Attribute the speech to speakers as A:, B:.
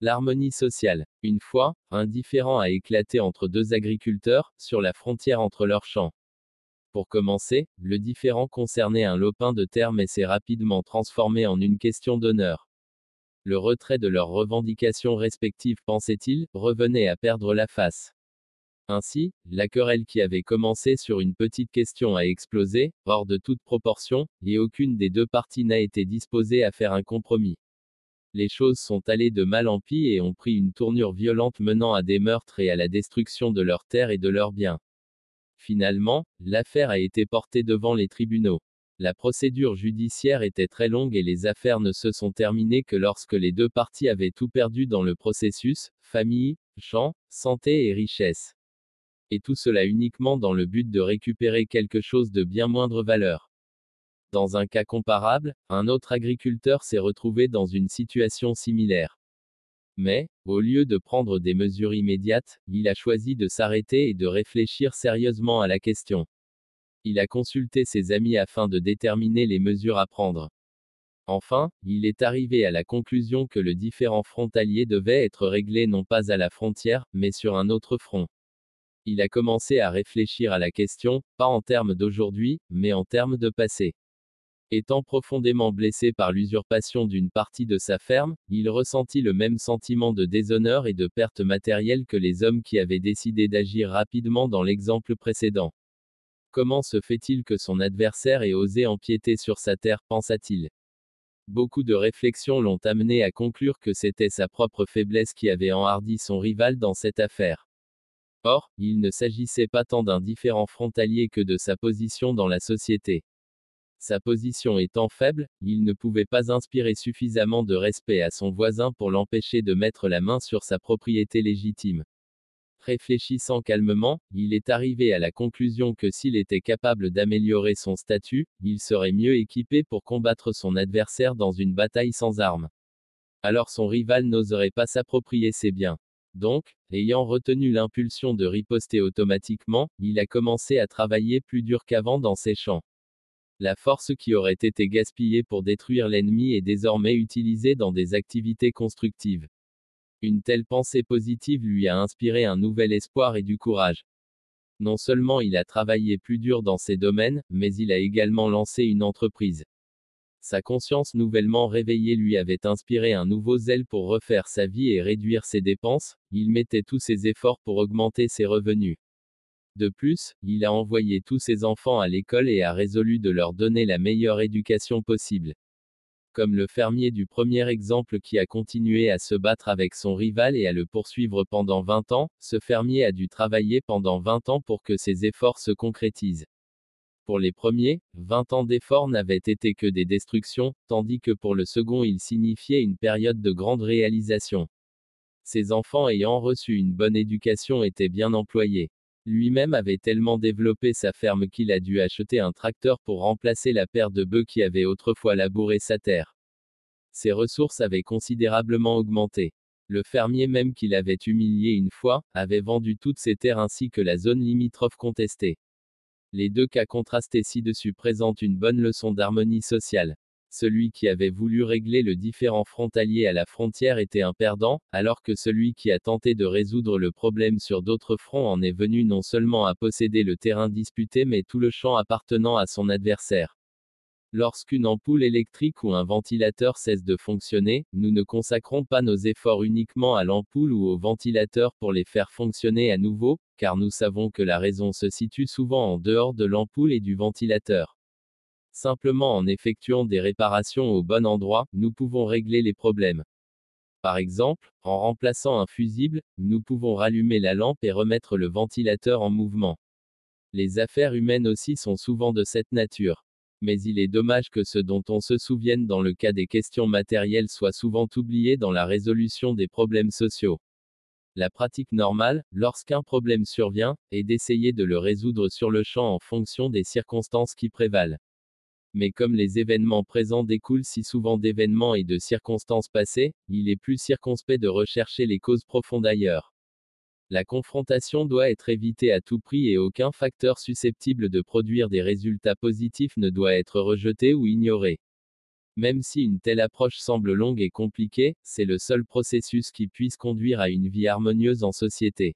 A: L'harmonie sociale. Une fois, un différend a éclaté entre deux agriculteurs, sur la frontière entre leurs champs. Pour commencer, le différend concernait un lopin de terre mais s'est rapidement transformé en une question d'honneur. Le retrait de leurs revendications respectives, pensait-il, revenait à perdre la face. Ainsi, la querelle qui avait commencé sur une petite question a explosé, hors de toute proportion, et aucune des deux parties n'a été disposée à faire un compromis les choses sont allées de mal en pis et ont pris une tournure violente menant à des meurtres et à la destruction de leurs terres et de leurs biens. Finalement, l'affaire a été portée devant les tribunaux. La procédure judiciaire était très longue et les affaires ne se sont terminées que lorsque les deux parties avaient tout perdu dans le processus, famille, champs, santé et richesse. Et tout cela uniquement dans le but de récupérer quelque chose de bien moindre valeur. Dans un cas comparable, un autre agriculteur s'est retrouvé dans une situation similaire. Mais, au lieu de prendre des mesures immédiates, il a choisi de s'arrêter et de réfléchir sérieusement à la question. Il a consulté ses amis afin de déterminer les mesures à prendre. Enfin, il est arrivé à la conclusion que le différent frontalier devait être réglé non pas à la frontière, mais sur un autre front. Il a commencé à réfléchir à la question, pas en termes d'aujourd'hui, mais en termes de passé. Étant profondément blessé par l'usurpation d'une partie de sa ferme, il ressentit le même sentiment de déshonneur et de perte matérielle que les hommes qui avaient décidé d'agir rapidement dans l'exemple précédent. Comment se fait-il que son adversaire ait osé empiéter sur sa terre, pensa-t-il. Beaucoup de réflexions l'ont amené à conclure que c'était sa propre faiblesse qui avait enhardi son rival dans cette affaire. Or, il ne s'agissait pas tant d'un différent frontalier que de sa position dans la société. Sa position étant faible, il ne pouvait pas inspirer suffisamment de respect à son voisin pour l'empêcher de mettre la main sur sa propriété légitime. Réfléchissant calmement, il est arrivé à la conclusion que s'il était capable d'améliorer son statut, il serait mieux équipé pour combattre son adversaire dans une bataille sans armes. Alors son rival n'oserait pas s'approprier ses biens. Donc, ayant retenu l'impulsion de riposter automatiquement, il a commencé à travailler plus dur qu'avant dans ses champs. La force qui aurait été gaspillée pour détruire l'ennemi est désormais utilisée dans des activités constructives. Une telle pensée positive lui a inspiré un nouvel espoir et du courage. Non seulement il a travaillé plus dur dans ces domaines, mais il a également lancé une entreprise. Sa conscience nouvellement réveillée lui avait inspiré un nouveau zèle pour refaire sa vie et réduire ses dépenses, il mettait tous ses efforts pour augmenter ses revenus. De plus, il a envoyé tous ses enfants à l'école et a résolu de leur donner la meilleure éducation possible. Comme le fermier du premier exemple qui a continué à se battre avec son rival et à le poursuivre pendant 20 ans, ce fermier a dû travailler pendant 20 ans pour que ses efforts se concrétisent. Pour les premiers, 20 ans d'efforts n'avaient été que des destructions, tandis que pour le second il signifiait une période de grande réalisation. Ses enfants ayant reçu une bonne éducation étaient bien employés. Lui-même avait tellement développé sa ferme qu'il a dû acheter un tracteur pour remplacer la paire de bœufs qui avait autrefois labouré sa terre. Ses ressources avaient considérablement augmenté. Le fermier même qu'il avait humilié une fois, avait vendu toutes ses terres ainsi que la zone limitrophe contestée. Les deux cas contrastés ci-dessus présentent une bonne leçon d'harmonie sociale. Celui qui avait voulu régler le différend frontalier à la frontière était un perdant, alors que celui qui a tenté de résoudre le problème sur d'autres fronts en est venu non seulement à posséder le terrain disputé mais tout le champ appartenant à son adversaire. Lorsqu'une ampoule électrique ou un ventilateur cesse de fonctionner, nous ne consacrons pas nos efforts uniquement à l'ampoule ou au ventilateur pour les faire fonctionner à nouveau, car nous savons que la raison se situe souvent en dehors de l'ampoule et du ventilateur. Simplement en effectuant des réparations au bon endroit, nous pouvons régler les problèmes. Par exemple, en remplaçant un fusible, nous pouvons rallumer la lampe et remettre le ventilateur en mouvement. Les affaires humaines aussi sont souvent de cette nature. Mais il est dommage que ce dont on se souvienne dans le cas des questions matérielles soit souvent oublié dans la résolution des problèmes sociaux. La pratique normale, lorsqu'un problème survient, est d'essayer de le résoudre sur le champ en fonction des circonstances qui prévalent mais comme les événements présents découlent si souvent d'événements et de circonstances passées, il est plus circonspect de rechercher les causes profondes ailleurs. La confrontation doit être évitée à tout prix et aucun facteur susceptible de produire des résultats positifs ne doit être rejeté ou ignoré. Même si une telle approche semble longue et compliquée, c'est le seul processus qui puisse conduire à une vie harmonieuse en société.